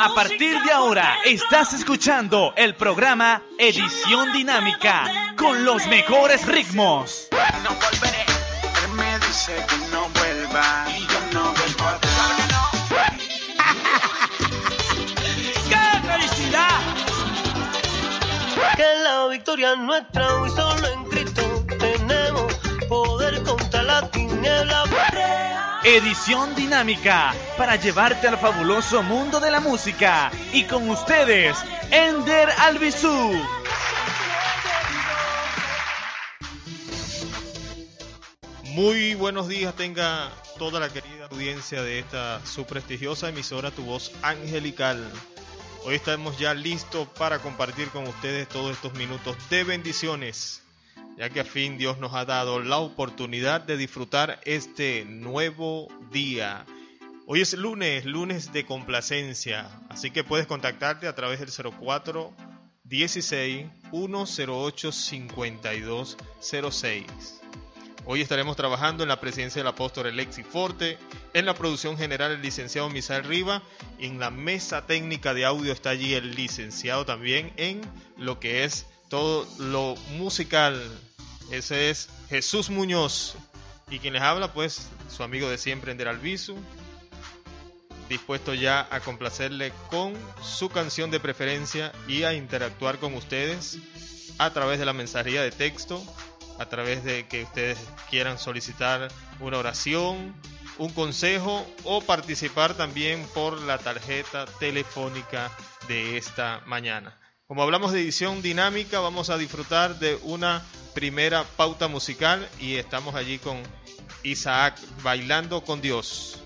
A partir de ahora estás escuchando el programa Edición Dinámica con los mejores ritmos. No volveré. Él me dice que no vuelva y yo no vuelvo a ¡Qué felicidad! Que la victoria es nuestra y solo en Cristo tenemos poder contra la tiniebla. Edición Dinámica para llevarte al fabuloso mundo de la música. Y con ustedes, Ender Albizu. Muy buenos días tenga toda la querida audiencia de esta su prestigiosa emisora Tu Voz Angelical. Hoy estamos ya listos para compartir con ustedes todos estos minutos de bendiciones, ya que a fin Dios nos ha dado la oportunidad de disfrutar este nuevo día. Hoy es lunes, lunes de complacencia, así que puedes contactarte a través del 04 16 108 52 06. Hoy estaremos trabajando en la presidencia del apóstol Alexi Forte, en la producción general el licenciado Misael Riva, y en la mesa técnica de audio está allí el licenciado también en lo que es todo lo musical. Ese es Jesús Muñoz. Y quien les habla, pues, su amigo de siempre, Ender Albizu, dispuesto ya a complacerle con su canción de preferencia y a interactuar con ustedes a través de la mensajería de texto a través de que ustedes quieran solicitar una oración, un consejo o participar también por la tarjeta telefónica de esta mañana. Como hablamos de edición dinámica, vamos a disfrutar de una primera pauta musical y estamos allí con Isaac bailando con Dios.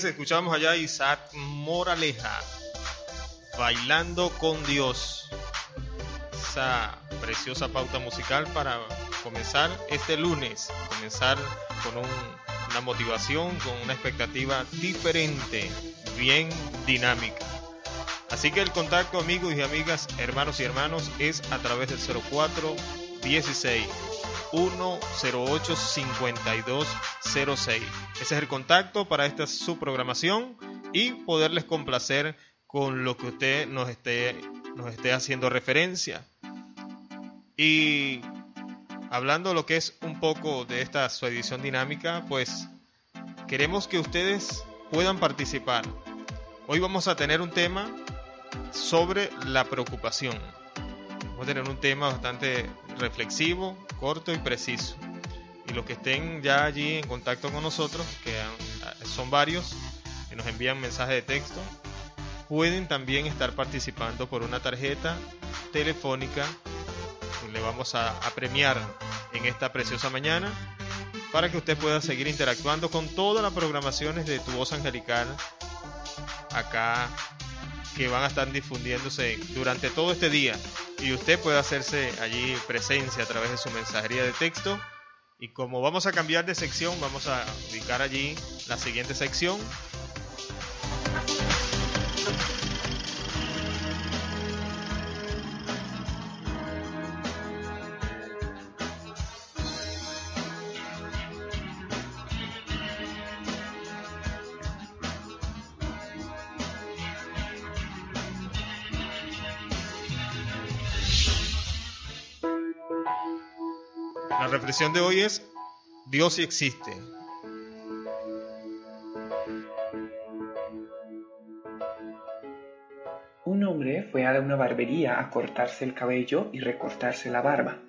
10 escuchamos allá a Isaac Moraleja, Bailando con Dios. Esa preciosa pauta musical para comenzar este lunes, comenzar con una motivación, con una expectativa diferente, bien dinámica. Así que el contacto, amigos y amigas, hermanos y hermanos, es a través del 04 16 5206. Ese es el contacto para esta su programación y poderles complacer con lo que usted nos esté, nos esté haciendo referencia. Y hablando lo que es un poco de esta su edición dinámica, pues queremos que ustedes puedan participar. Hoy vamos a tener un tema sobre la preocupación. Vamos a tener un tema bastante reflexivo, corto y preciso. Y los que estén ya allí en contacto con nosotros, que son varios, que nos envían mensajes de texto, pueden también estar participando por una tarjeta telefónica que le vamos a, a premiar en esta preciosa mañana para que usted pueda seguir interactuando con todas las programaciones de Tu Voz Angelical acá que van a estar difundiéndose durante todo este día y usted puede hacerse allí presencia a través de su mensajería de texto. Y como vamos a cambiar de sección vamos a ubicar allí la siguiente sección La reflexión de hoy es Dios existe. Un hombre fue a una barbería a cortarse el cabello y recortarse la barba,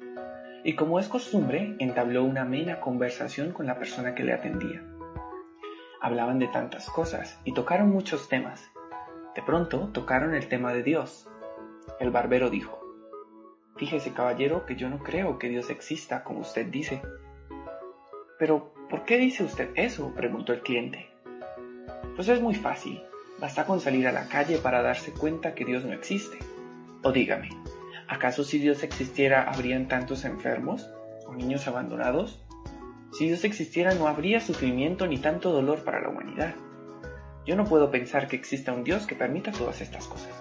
y como es costumbre, entabló una amena conversación con la persona que le atendía. Hablaban de tantas cosas y tocaron muchos temas. De pronto tocaron el tema de Dios. El barbero dijo, Fíjese, caballero, que yo no creo que Dios exista como usted dice. Pero, ¿por qué dice usted eso? preguntó el cliente. Pues es muy fácil. Basta con salir a la calle para darse cuenta que Dios no existe. O dígame, ¿acaso si Dios existiera habrían tantos enfermos o niños abandonados? Si Dios existiera no habría sufrimiento ni tanto dolor para la humanidad. Yo no puedo pensar que exista un Dios que permita todas estas cosas.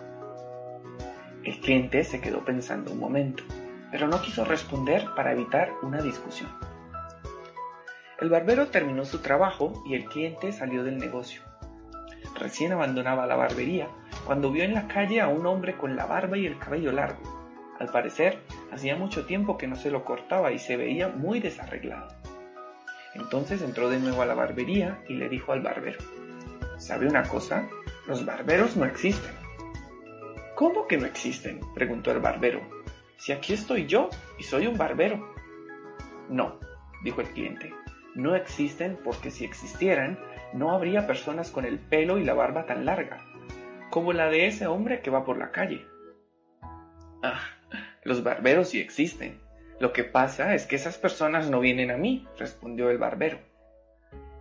El cliente se quedó pensando un momento, pero no quiso responder para evitar una discusión. El barbero terminó su trabajo y el cliente salió del negocio. Recién abandonaba la barbería cuando vio en la calle a un hombre con la barba y el cabello largo. Al parecer, hacía mucho tiempo que no se lo cortaba y se veía muy desarreglado. Entonces entró de nuevo a la barbería y le dijo al barbero, ¿sabe una cosa? Los barberos no existen. ¿Cómo que no existen? preguntó el barbero. Si aquí estoy yo y soy un barbero. No, dijo el cliente, no existen porque si existieran, no habría personas con el pelo y la barba tan larga, como la de ese hombre que va por la calle. Ah, los barberos sí existen. Lo que pasa es que esas personas no vienen a mí, respondió el barbero.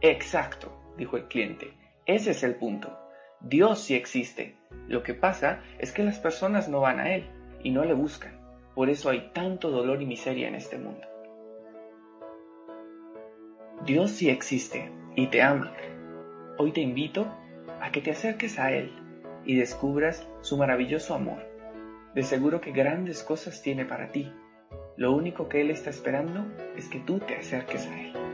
Exacto, dijo el cliente. Ese es el punto. Dios sí existe. Lo que pasa es que las personas no van a Él y no le buscan. Por eso hay tanto dolor y miseria en este mundo. Dios sí existe y te ama. Hoy te invito a que te acerques a Él y descubras su maravilloso amor. De seguro que grandes cosas tiene para ti. Lo único que Él está esperando es que tú te acerques a Él.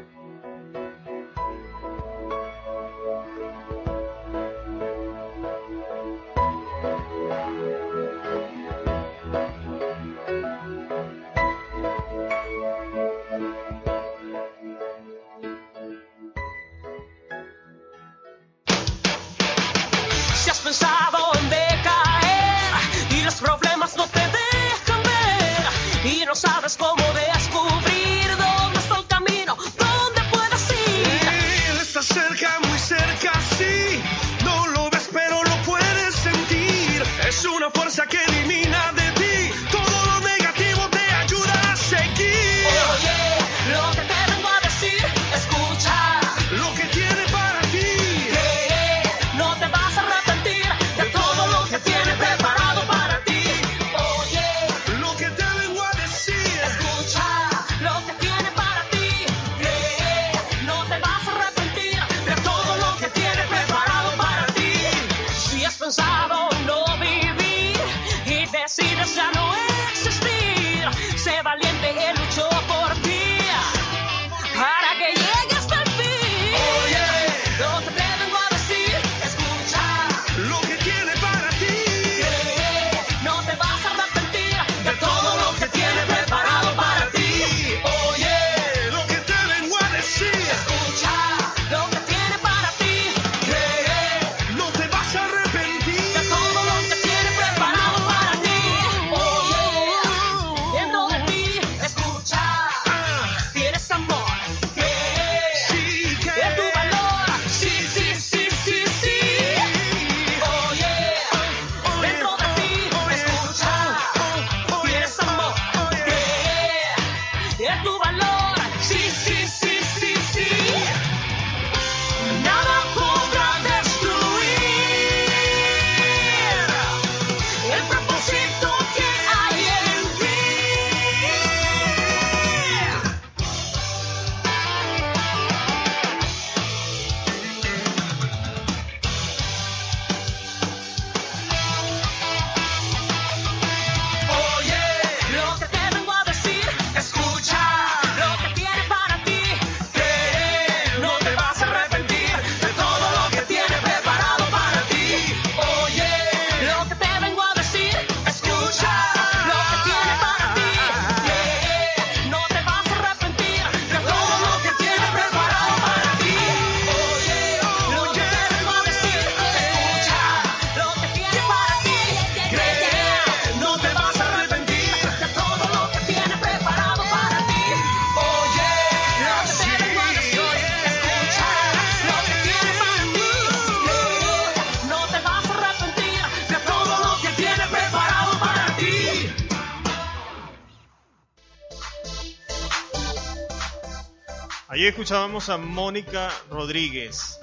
Escuchábamos a Mónica Rodríguez.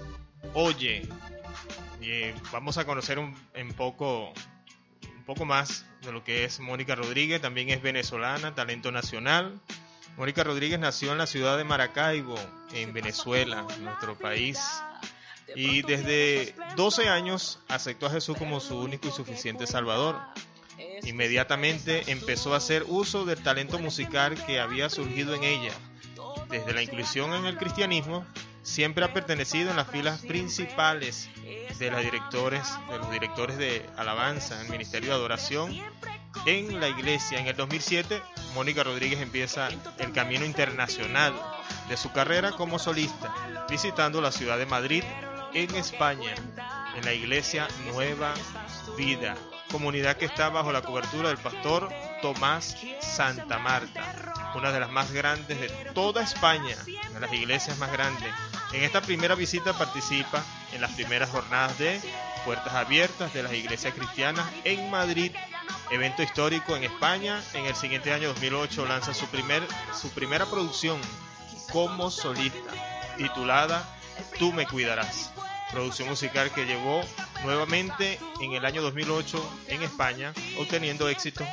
Oye, Y vamos a conocer un, poco, un poco más de lo que es Mónica Rodríguez. También es venezolana, talento nacional. Mónica Rodríguez nació en la ciudad de Maracaibo, en Venezuela, nuestro país. Y desde 12 años aceptó a Jesús como su único y suficiente Salvador. Inmediatamente empezó a hacer uso del talento musical que había surgido en ella. Desde la inclusión en el cristianismo, siempre ha pertenecido en las filas principales de, los directores de alabanza, el Ministerio de Adoración, en la iglesia. En el 2007, Mónica Rodríguez empieza el camino internacional de su carrera como solista, visitando la ciudad de Madrid, en España, en la iglesia Nueva Vida, comunidad que está bajo la cobertura del pastor Tomás Santa Marta, una de las más grandes de toda España, de las iglesias más grandes. En esta primera visita participa en las primeras jornadas de Puertas Abiertas de las iglesias cristianas en Madrid, evento histórico en España. En el siguiente año 2008 lanza su, primer, su primera producción como solista, titulada Tú me cuidarás producción musical que llevó nuevamente en el año 2008 en España, obteniendo éxito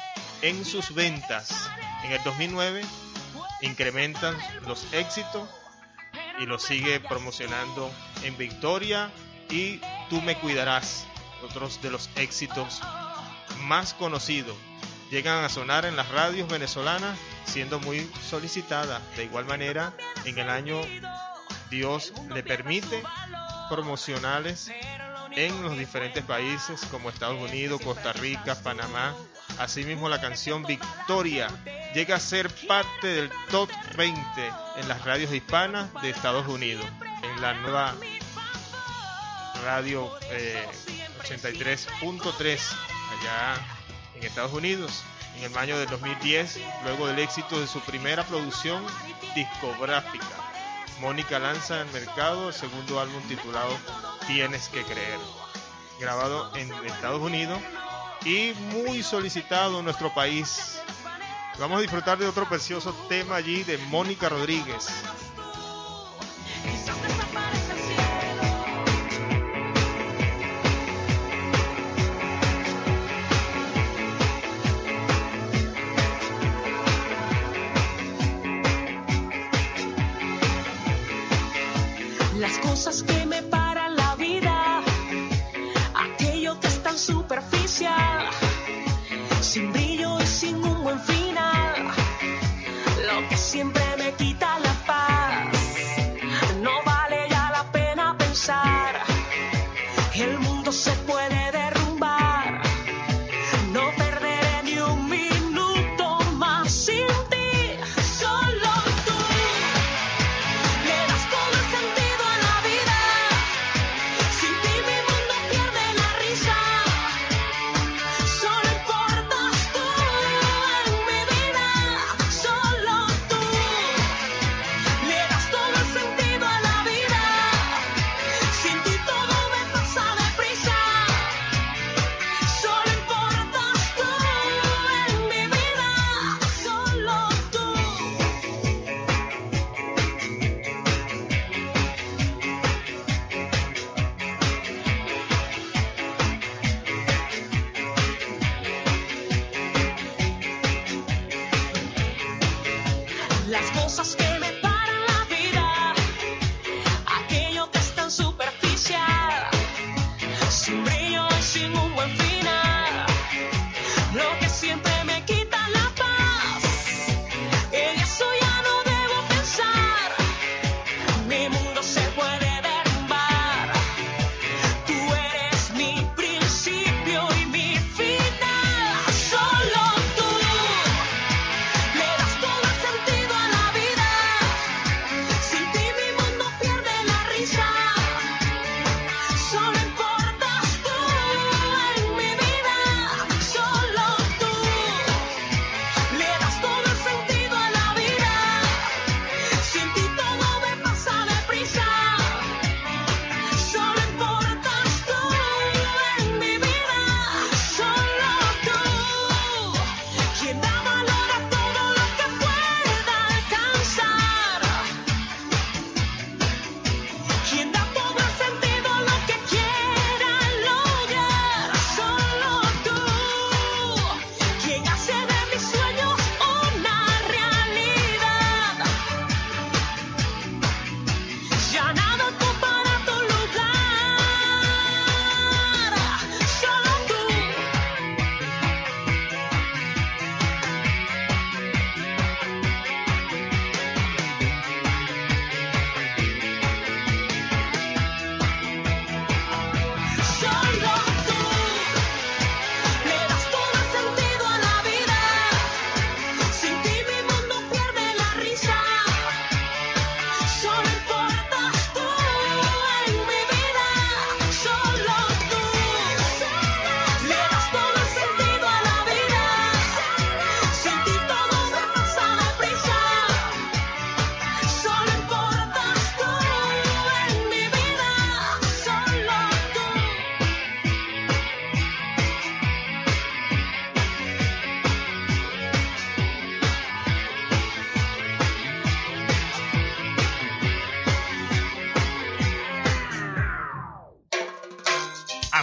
en sus ventas. En el 2009 incrementan los éxitos y los sigue promocionando en Victoria y Tú me cuidarás, otros de los éxitos más conocidos. Llegan a sonar en las radios venezolanas, siendo muy solicitada. De igual manera, en el año Dios le permite promocionales en los diferentes países como Estados Unidos, Costa Rica, Panamá. Asimismo, la canción Victoria llega a ser parte del top 20 en las radios hispanas de Estados Unidos, en la nueva radio eh, 83.3 allá en Estados Unidos. En el año del 2010, luego del éxito de su primera producción discográfica. Mónica lanza al mercado el segundo álbum titulado Tienes que creer, grabado en Estados Unidos y muy solicitado en nuestro país. Vamos a disfrutar de otro precioso tema allí de Mónica Rodríguez.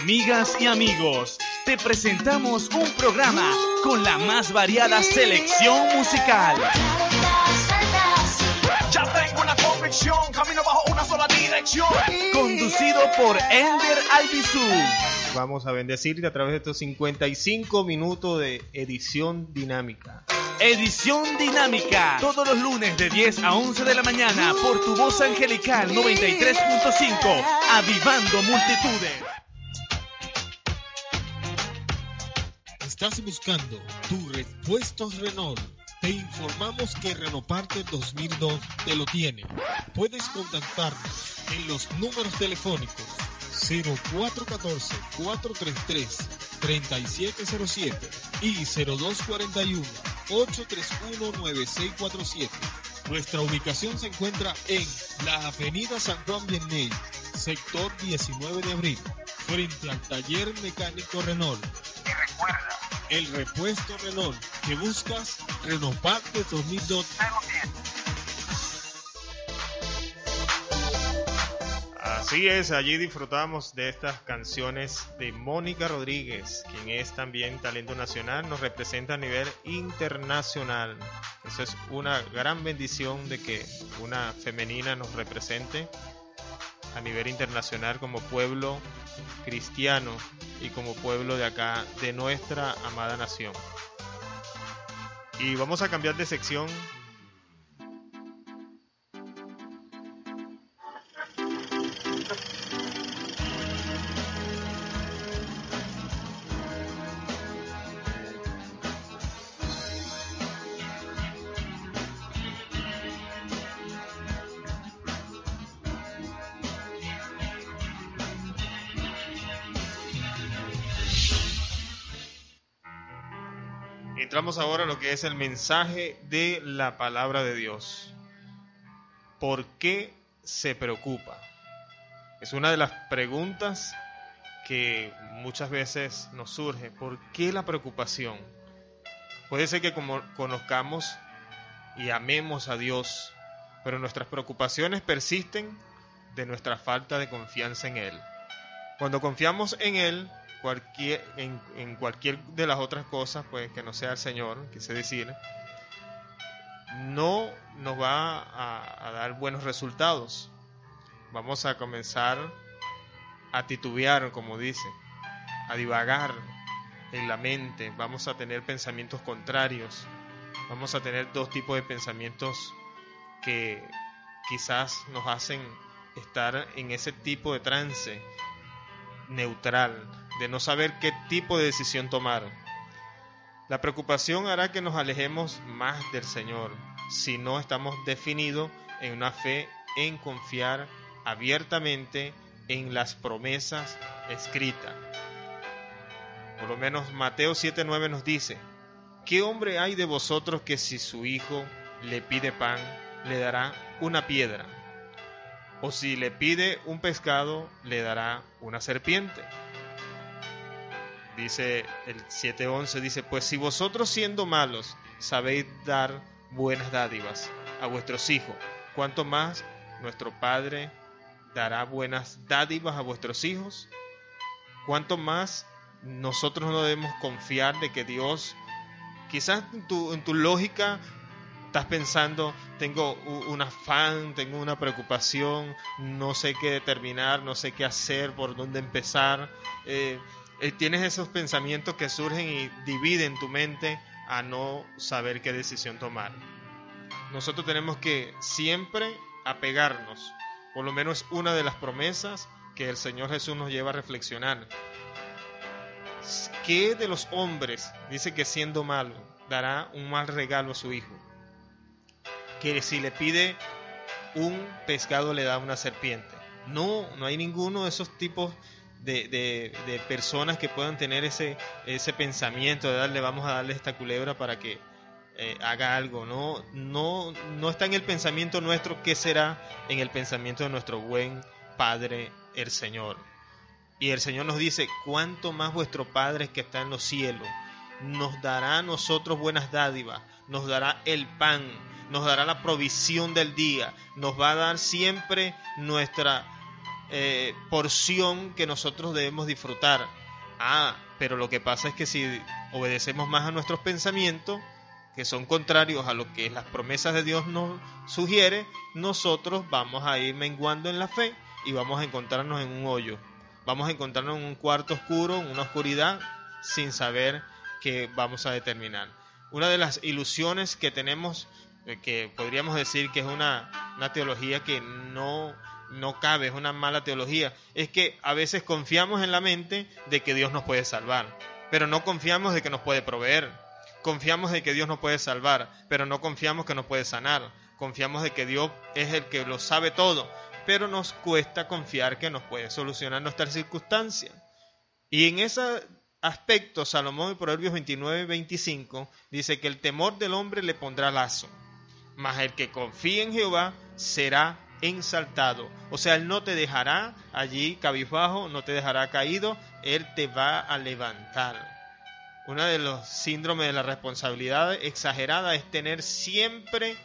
Amigas y amigos, te presentamos un programa con la más variada selección musical. Ya tengo una convicción, camino bajo una sola dirección. Conducido por Ender Albizu. Vamos a bendecirte a través de estos 55 minutos de edición dinámica. Edición dinámica. Todos los lunes de 10 a 11 de la mañana por tu voz angelical 93.5. Avivando multitudes. ¿Estás buscando tu repuestos Renault? Te informamos que Renoparte 2002 te lo tiene. Puedes contactarnos en los números telefónicos 0414-433-3707 y 0241-831-9647. Nuestra ubicación se encuentra en la Avenida San Juan Vianney, sector 19 de abril, frente al taller mecánico Renault. Y recuerda, El repuesto Renault que buscas, Renoparte 2002. Así es, allí disfrutamos de estas canciones de Mónica Rodríguez, quien es también talento nacional, nos representa a nivel internacional. Eso es una gran bendición de que una femenina nos represente a nivel internacional como pueblo cristiano y como pueblo de acá, de nuestra amada nación. Y vamos a cambiar de sección Ahora lo que es el mensaje de la palabra de Dios. ¿Por qué se preocupa? Es una de las preguntas que muchas veces nos surge. ¿Por qué la preocupación? Puede ser que como conozcamos y amemos a Dios, pero nuestras preocupaciones persisten de nuestra falta de confianza en Él. Cuando confiamos en Él, cualquier, en, cualquier de las otras cosas, pues que no sea el Señor, quise decir, no nos va a dar buenos resultados. Vamos a comenzar a titubear, como dice, a divagar en la mente, vamos a tener pensamientos contrarios, vamos a tener dos tipos de pensamientos que quizás nos hacen estar en ese tipo de trance neutral, de no saber qué tipo de decisión tomar. La preocupación hará que nos alejemos más del Señor si no estamos definidos en una fe en confiar abiertamente en las promesas escritas. Por lo menos Mateo 7:9 nos dice, ¿qué hombre hay de vosotros que si su hijo le pide pan, le dará una piedra? O si le pide un pescado, le dará una serpiente. Dice el 7:11 dice, pues si vosotros siendo malos sabéis dar buenas dádivas a vuestros hijos, cuanto más nuestro Padre dará buenas dádivas a vuestros hijos, cuanto más nosotros no debemos confiar de que Dios, quizás en tu, en tu lógica estás pensando, tengo un afán, tengo una preocupación, no sé qué determinar, no sé qué hacer, por dónde empezar. Eh, eh, tienes esos pensamientos que surgen y dividen tu mente a no saber qué decisión tomar. Nosotros tenemos que siempre apegarnos, por lo menos una de las promesas que el Señor Jesús nos lleva a reflexionar. ¿Qué de los hombres dice que siendo malo dará un mal regalo a su hijo? Que si le pide un pescado le da una serpiente. No, no hay ninguno de esos tipos de, de- de personas que puedan tener ese, ese pensamiento de darle, vamos a darle esta culebra para que eh, haga algo. No, no, no está en el pensamiento nuestro, ¿qué será en el pensamiento de nuestro buen Padre, el Señor? Y el Señor nos dice, cuánto más vuestro Padre que está en los cielos nos dará a nosotros buenas dádivas, nos dará el pan, nos dará la provisión del día, nos va a dar siempre nuestra eh, porción que nosotros debemos disfrutar. Ah, pero lo que pasa es que si obedecemos más a nuestros pensamientos, que son contrarios a lo que las promesas de Dios nos sugiere, nosotros vamos a ir menguando en la fe y vamos a encontrarnos en un hoyo. Vamos a encontrarnos en un cuarto oscuro, en una oscuridad, sin saber qué vamos a determinar. Una de las ilusiones que tenemos, eh, que podríamos decir que es una, una teología que no, no cabe, es una mala teología, es que a veces confiamos en la mente de que Dios nos puede salvar, pero no confiamos de que nos puede proveer. Confiamos de que Dios nos puede salvar, pero no confiamos que nos puede sanar. Confiamos de que Dios es el que lo sabe todo, pero nos cuesta confiar que nos puede solucionar nuestras circunstancias. Y en ese aspecto, Salomón en Proverbios 29, 25 dice que el temor del hombre le pondrá lazo, mas el que confíe en Jehová será ensaltado. O sea, Él no te dejará allí cabizbajo, no te dejará caído, Él te va a levantar. Uno de los síndromes de la responsabilidad exagerada es tener siempre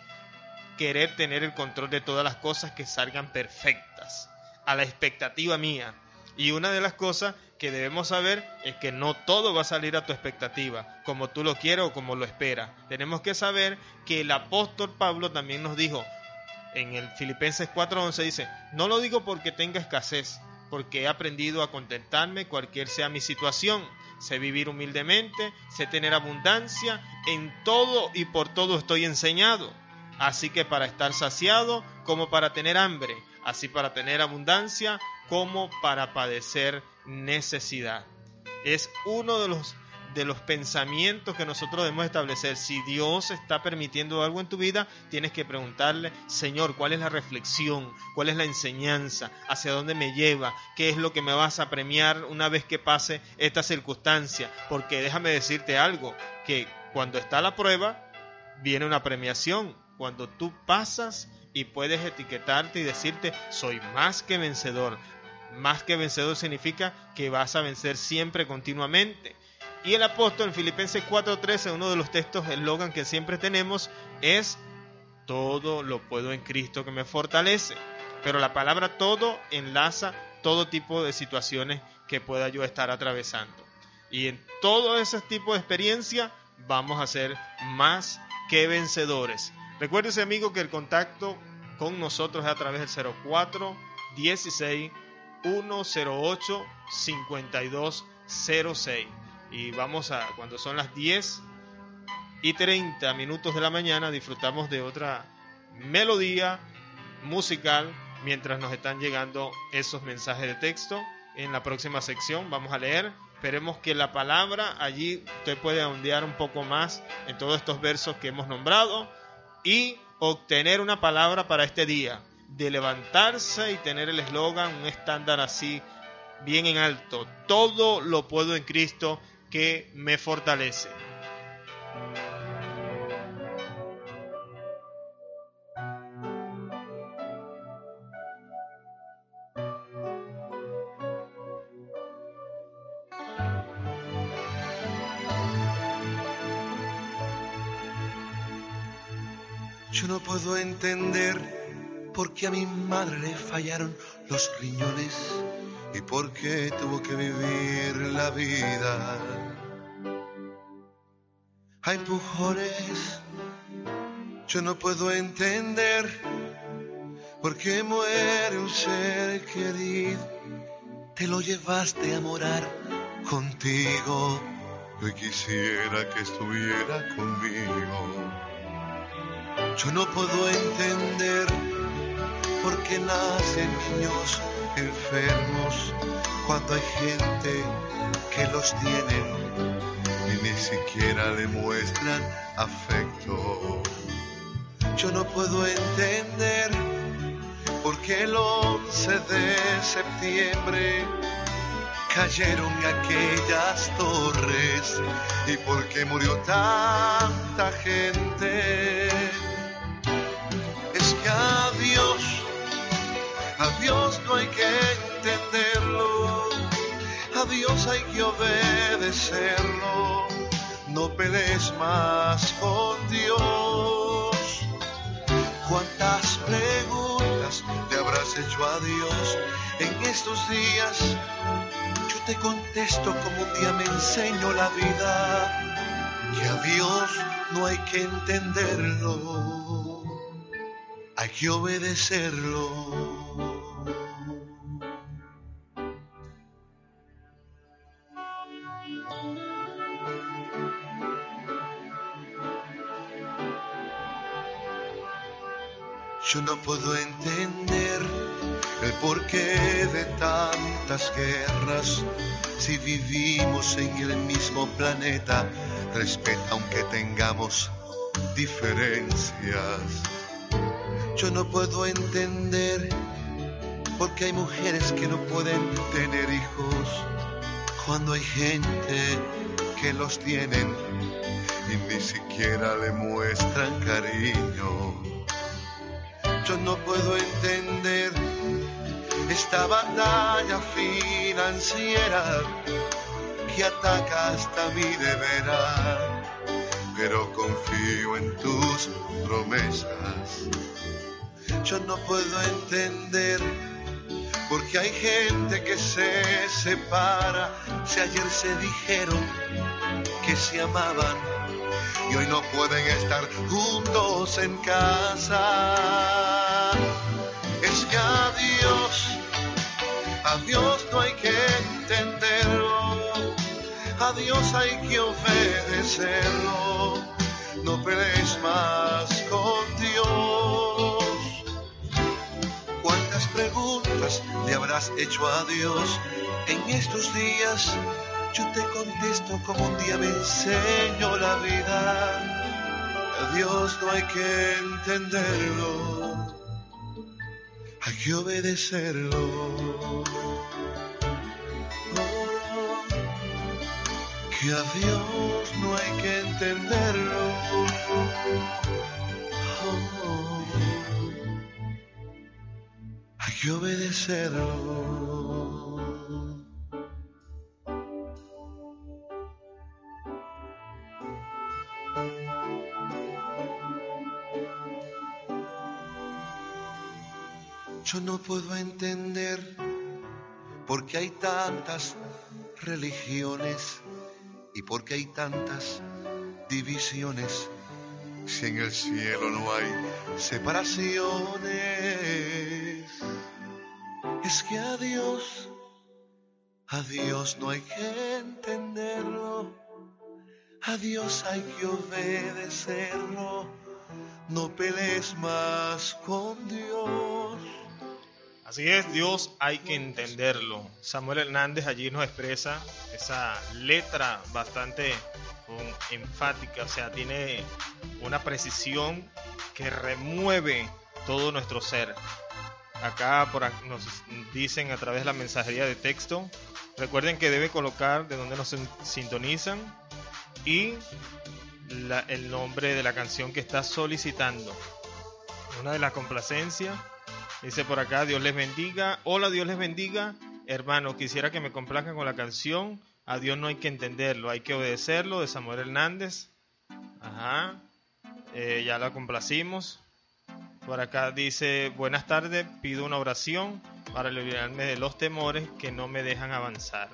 querer tener el control de todas las cosas que salgan perfectas, a la expectativa mía. Y una de las cosas que debemos saber es que no todo va a salir a tu expectativa, como tú lo quieres o como lo esperas. Tenemos que saber que el apóstol Pablo también nos dijo, en el Filipenses 4:11 dice, no lo digo porque tenga escasez, porque he aprendido a contentarme cualquier sea mi situación. Sé vivir humildemente, sé tener abundancia, en todo y por todo estoy enseñado. Así que para estar saciado como para tener hambre, así para tener abundancia como para padecer necesidad. Es uno de los de los pensamientos que nosotros debemos establecer. Si Dios está permitiendo algo en tu vida, tienes que preguntarle, Señor, ¿cuál es la reflexión? ¿Cuál es la enseñanza? ¿Hacia dónde me lleva? ¿Qué es lo que me vas a premiar una vez que pase esta circunstancia? Porque déjame decirte algo, que cuando está la prueba, viene una premiación. Cuando tú pasas y puedes etiquetarte y decirte, soy más que vencedor. Más que vencedor significa que vas a vencer siempre, continuamente. Y el apóstol en Filipenses 4:13, uno de los textos, eslogan que siempre tenemos es, todo lo puedo en Cristo que me fortalece. Pero la palabra todo enlaza todo tipo de situaciones que pueda yo estar atravesando. Y en todo ese tipo de experiencia vamos a ser más que vencedores. Recuérdese amigo que el contacto con nosotros es a través del 04 16 108 5206 y vamos a cuando son las 10 y 30 minutos de la mañana disfrutamos de otra melodía musical mientras nos están llegando esos mensajes de texto. En la próxima sección vamos a leer. Esperemos que la palabra allí usted puede ondear un poco más en todos estos versos que hemos nombrado y obtener una palabra para este día de levantarse y tener el eslogan un estándar así bien en alto. Todo lo puedo en Cristo que me fortalece. Yo no puedo entender por qué a mi madre le fallaron los riñones y por qué tuvo que vivir la vida a empujones. Yo no puedo entender por qué muere un ser querido. Te lo llevaste a morar contigo. Yo quisiera que estuviera conmigo. Yo no puedo entender por qué nacen niños enfermos cuando hay gente que los tienen y ni siquiera le muestran afecto. Yo no puedo entender porque el 11 de septiembre cayeron aquellas torres y porque murió tanta gente. No hay que entenderlo, a Dios hay que obedecerlo, no pelees más con Dios. ¿Cuántas preguntas le habrás hecho a Dios en estos días? Yo te contesto como un día me enseñó la vida, que a Dios no hay que entenderlo, hay que obedecerlo. Yo no puedo entender el porqué de tantas guerras. Si vivimos en el mismo planeta, respeta aunque tengamos diferencias. Yo no puedo entender por qué hay mujeres que no pueden tener hijos cuando hay gente que los tienen y ni siquiera le muestran cariño. Yo no puedo entender esta batalla financiera que ataca hasta mi deberá, pero confío en tus promesas. Yo no puedo entender porque hay gente que se separa, si ayer se dijeron que se amaban y hoy no pueden estar juntos en casa. Es que a Dios, a Dios no hay que entenderlo, a Dios hay que obedecerlo, no pelees más con Dios. ¿Cuántas preguntas le habrás hecho a Dios en estos días? Yo te contesto como un día me enseñó la vida. A Dios no hay que entenderlo, hay que obedecerlo. Que a Dios no hay que entenderlo. Hay que obedecerlo. Yo no puedo entender por qué hay tantas religiones y por qué hay tantas divisiones si en el cielo no hay separaciones. Es que a Dios, a Dios no hay que entenderlo, a Dios hay que obedecerlo. No pelees más con Dios. Así es, Dios hay que entenderlo. Samuel Hernández allí nos expresa esa letra bastante enfática, o sea, tiene una precisión que remueve todo nuestro ser. Acá por nos dicen a través de la mensajería de texto, recuerden que debe colocar de donde nos sin- sintonizan y el nombre de la canción que está solicitando. Una de las complacencias Dice por acá, Dios les bendiga. Hola, Dios les bendiga. Hermano, quisiera que me complazcan con la canción. A Dios no hay que entenderlo, hay que obedecerlo, de Samuel Hernández. Ajá. Eh, ya la complacimos. Por acá dice, buenas tardes, pido una oración para liberarme de los temores que no me dejan avanzar.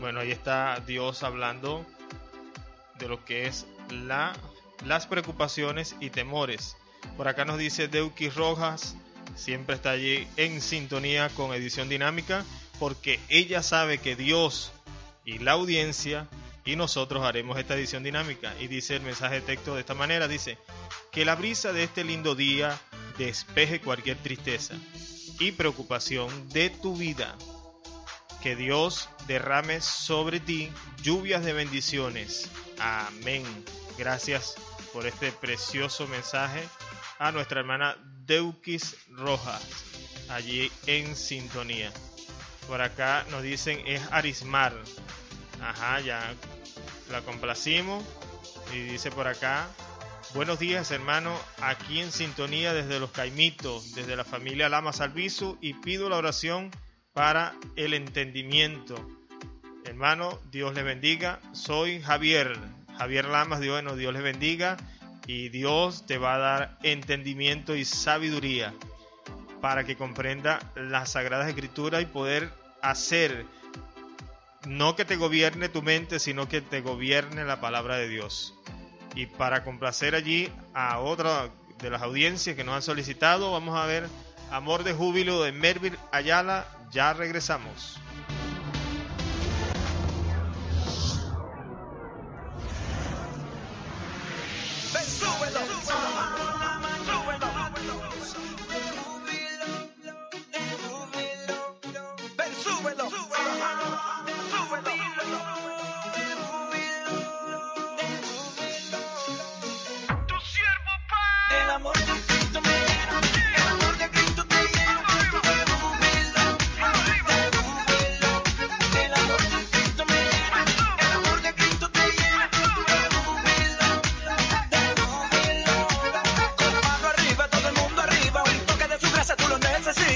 Bueno, ahí está Dios hablando de lo que es la, las preocupaciones y temores. Por acá nos dice Deuki Rojas, siempre está allí en sintonía con Edición Dinámica, porque ella sabe que Dios y la audiencia y nosotros haremos esta edición dinámica. Y dice el mensaje de texto de esta manera, dice, que la brisa de este lindo día despeje cualquier tristeza y preocupación de tu vida. Que Dios derrame sobre ti lluvias de bendiciones. Amén. Gracias por este precioso mensaje a nuestra hermana Deukis Rojas. allí en sintonía. Por acá nos dicen es Arismar. Ajá, ya la complacimos. Y dice por acá, buenos días hermano, aquí en sintonía desde los Caimitos, desde la familia Lama Salvizu y pido la oración para el entendimiento. Hermano, Dios les bendiga. Soy Javier, Javier Lamas, Dios, bueno, Dios les bendiga y Dios te va a dar entendimiento y sabiduría para que comprenda las sagradas escrituras y poder hacer no que te gobierne tu mente, sino que te gobierne la palabra de Dios. Y para complacer allí a otra de las audiencias que nos han solicitado, vamos a ver Amor de Júbilo de Mervil Ayala. Ya regresamos. Súbelo, súbelo. Tú lo necesitas.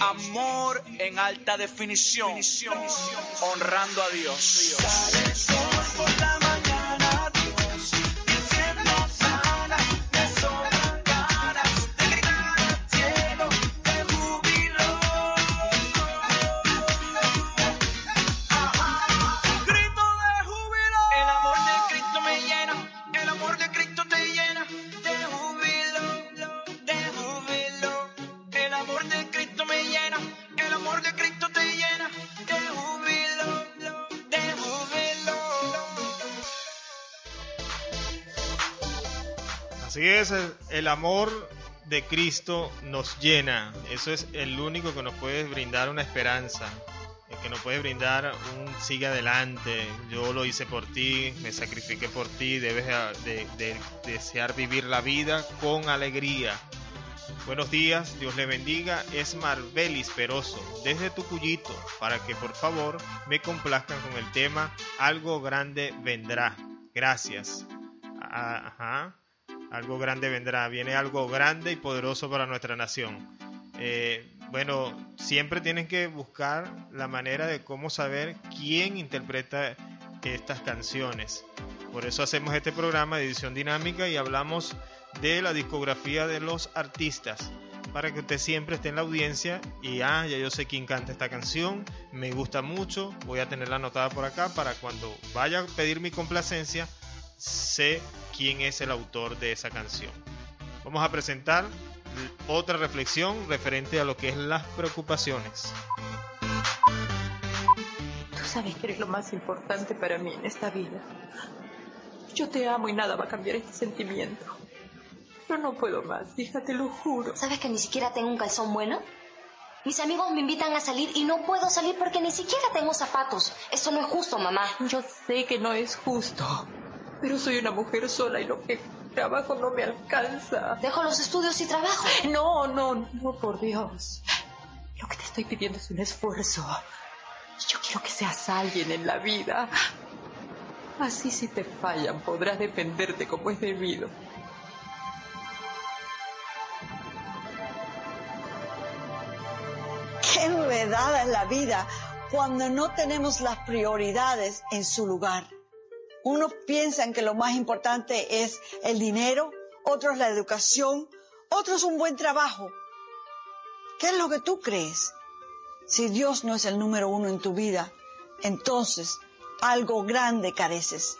Amor en alta definición, honrando a Dios. El, amor de Cristo nos llena. Eso es el único que nos puede brindar una esperanza. El que nos puede brindar un sigue adelante. Yo lo hice por ti, me sacrifiqué por ti. Debes de, de- desear vivir la vida con alegría. Buenos días, Dios le bendiga. Es Marbelis Peroso, desde Tucuyito, para que por favor me complazcan con el tema Algo grande vendrá. Gracias. Ah, Ajá. Algo grande vendrá. Viene algo grande y poderoso para nuestra nación. Eh, bueno, siempre tienen que buscar la manera de cómo saber quién interpreta estas canciones. Por eso hacemos este programa de edición dinámica y hablamos de la discografía de los artistas. Para que usted siempre esté en la audiencia y ah, ya yo sé quién canta esta canción, me gusta mucho, voy a tenerla anotada por acá para cuando vaya a pedir mi complacencia, sé quién es el autor de esa canción. Vamos a presentar otra reflexión referente a lo que es las preocupaciones. Tú sabes que eres lo más importante para mí en esta vida. Yo te amo y nada va a cambiar este sentimiento. Yo no puedo más, hija, te lo juro. ¿Sabes que ni siquiera tengo un calzón bueno? Mis amigos me invitan a salir y no puedo salir porque ni siquiera tengo zapatos. Esto no es justo, mamá. Yo sé que no es justo, pero soy una mujer sola y lo que trabajo no me alcanza. Dejo los estudios y trabajo. No, no, no, por Dios. Lo que te estoy pidiendo es un esfuerzo. Yo quiero que seas alguien en la vida. Así si te fallan podrás defenderte como es debido. Qué enredada es la vida cuando no tenemos las prioridades en su lugar. Unos piensan que lo más importante es el dinero, otros la educación, otros un buen trabajo. ¿Qué es lo que tú crees? Si Dios no es el número uno en tu vida, entonces algo grande careces.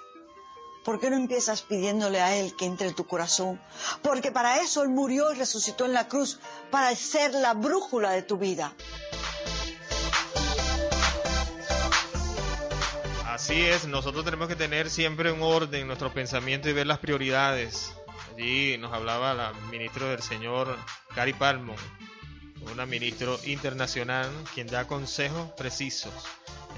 ¿Por qué no empiezas pidiéndole a Él que entre en tu corazón? Porque para eso Él murió y resucitó en la cruz, para ser la brújula de tu vida. Así es, nosotros tenemos que tener siempre un orden en nuestro pensamiento y ver las prioridades. Allí nos hablaba la ministra del Señor, Cari Palmo, una ministro internacional quien da consejos precisos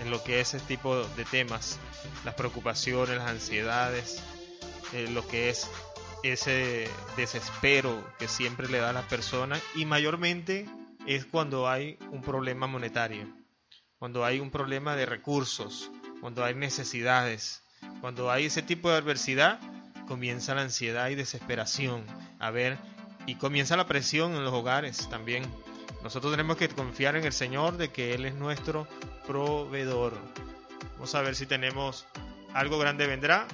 en lo que es ese tipo de temas, las preocupaciones, las ansiedades, eh, lo que es ese desespero que siempre le da a las personas y mayormente es cuando hay un problema monetario, cuando hay un problema de recursos, cuando hay necesidades, cuando hay ese tipo de adversidad, comienza la ansiedad y desesperación. A ver, y comienza la presión en los hogares también. Nosotros tenemos que confiar en el Señor de que Él es nuestro proveedor. Vamos a ver si tenemos algo grande vendrá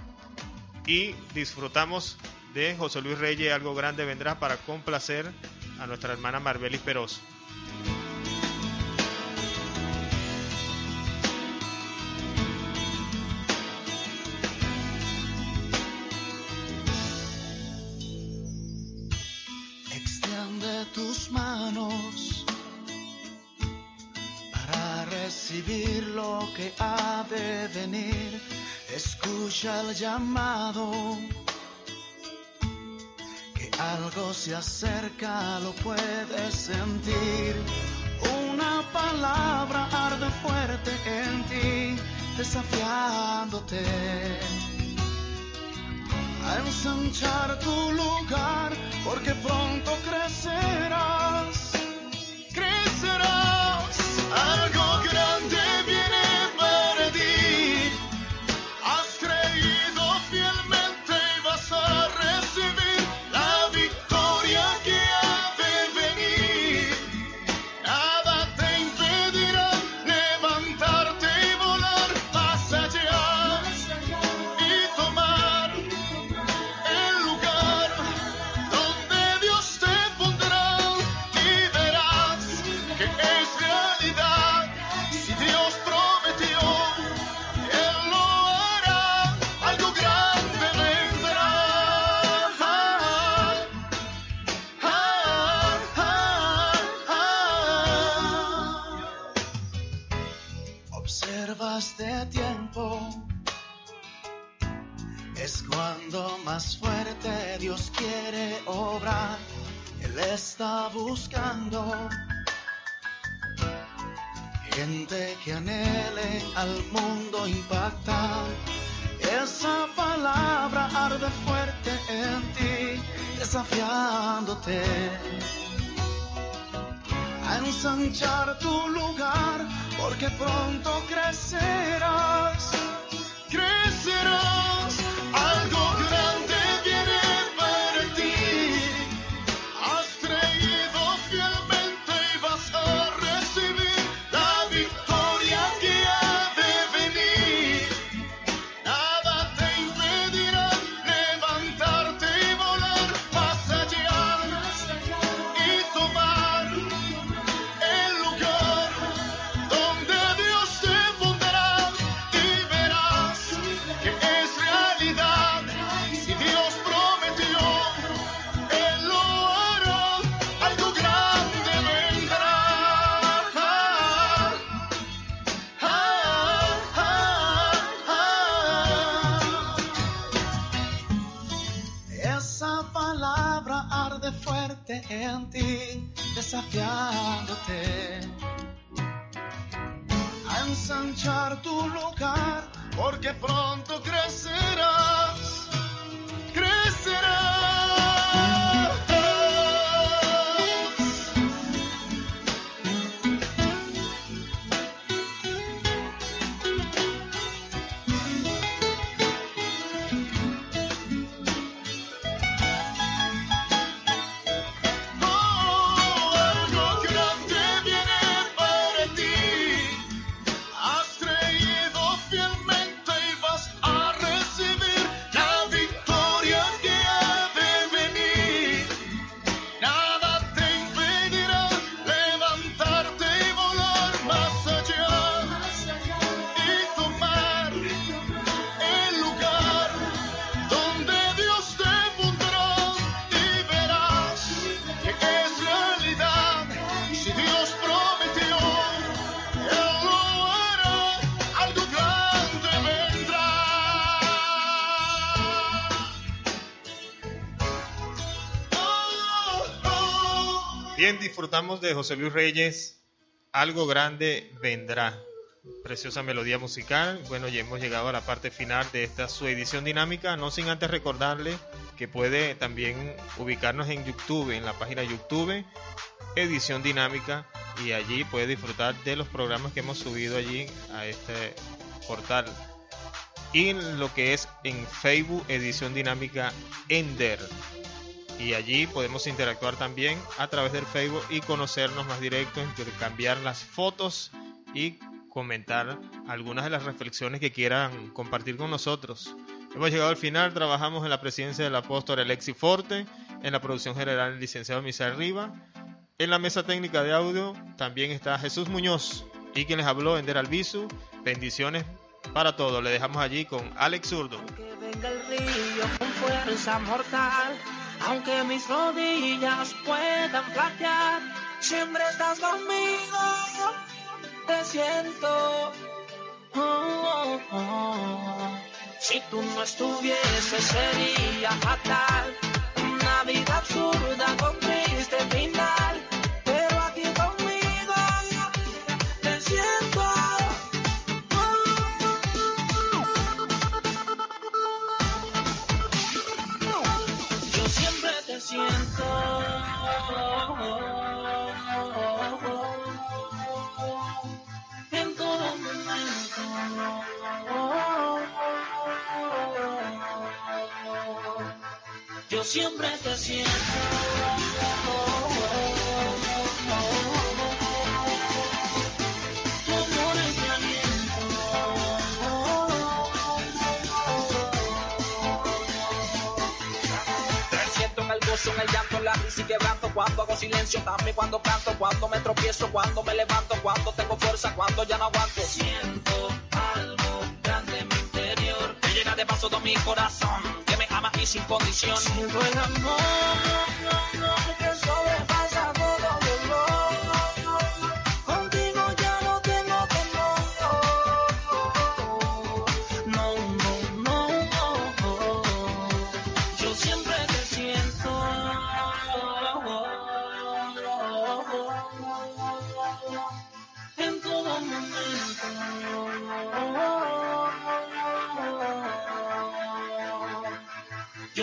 y disfrutamos de José Luis Reyes, algo grande vendrá para complacer a nuestra hermana Marbelis Peroso. Escucha llamado. Que algo se acerca, lo puedes sentir. Una palabra arde fuerte en ti, desafiándote a ensanchar tu lugar, porque pronto crecerás, Bien, disfrutamos de José Luis Reyes. Algo grande vendrá. Preciosa melodía musical. Bueno, ya hemos llegado a la parte final de esta su edición dinámica. No sin antes recordarle que puede también ubicarnos en YouTube, en la página YouTube, edición dinámica. Y allí puede disfrutar de los programas que hemos subido allí a este portal. Y lo que es en Facebook, edición dinámica Ender y allí podemos interactuar también a través del Facebook y conocernos más directo, intercambiar las fotos y comentar algunas de las reflexiones que quieran compartir con nosotros. Hemos llegado al final, trabajamos en la presidencia del apóstol Alexi Forte, en la producción general el licenciado Misael Riva, en la mesa técnica de audio también está Jesús Muñoz y quien les habló, Ender Albizu. Bendiciones para todos. Le dejamos allí con Alex Zurdo. Que venga el río con fuerza mortal, aunque mis rodillas puedan flaquear, siempre estás conmigo, te siento. Oh, oh, oh. Si tú no estuvieses sería fatal, una vida absurda con triste final, Yo siempre te siento. En el gozo, en el llanto, la risa y quebranto. Cuando hago silencio, también cuando canto. Cuando me tropiezo, cuando me levanto. Cuando tengo fuerza, cuando ya no aguanto. Siento algo grande en mi interior. Que llena de paso todo mi corazón sin condición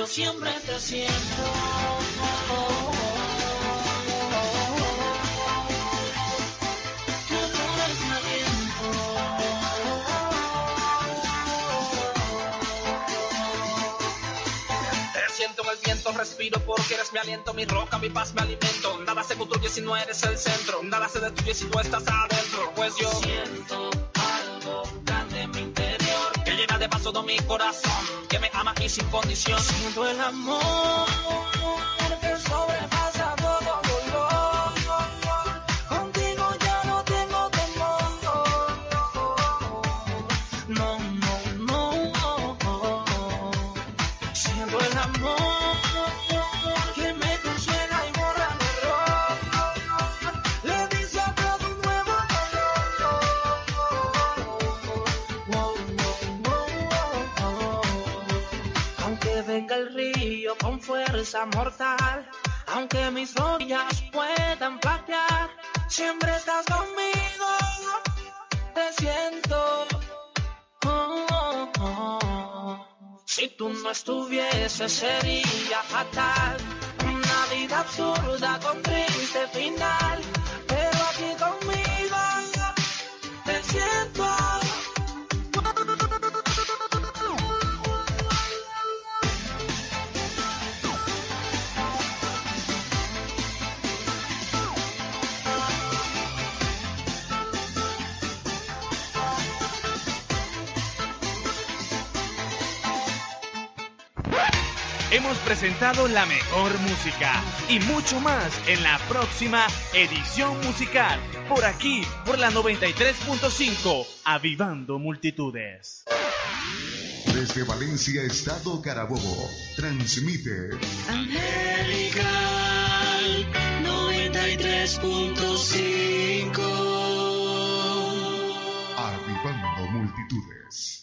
Yo siempre te siento. Te siento en el viento, respiro porque eres mi aliento, mi roca, mi paz, mi alimento. Nada se construye si no eres el centro, nada se destruye si tú estás adentro. Pues yo siento algo grande en mi interior que llena de paso todo mi corazón, que me ama y sin condición. Siento el amor fuerza mortal, Aunque mis rodillas puedan flaquear, siempre estás conmigo. Te siento. Si tú no estuvieses sería fatal. Una vida absurda con triste final. Hemos presentado la mejor música y mucho más en la próxima edición musical. Por aquí, por la 93.5, Avivando Multitudes. Desde Valencia, Estado Carabobo, transmite Angelical 93.5 Avivando Multitudes.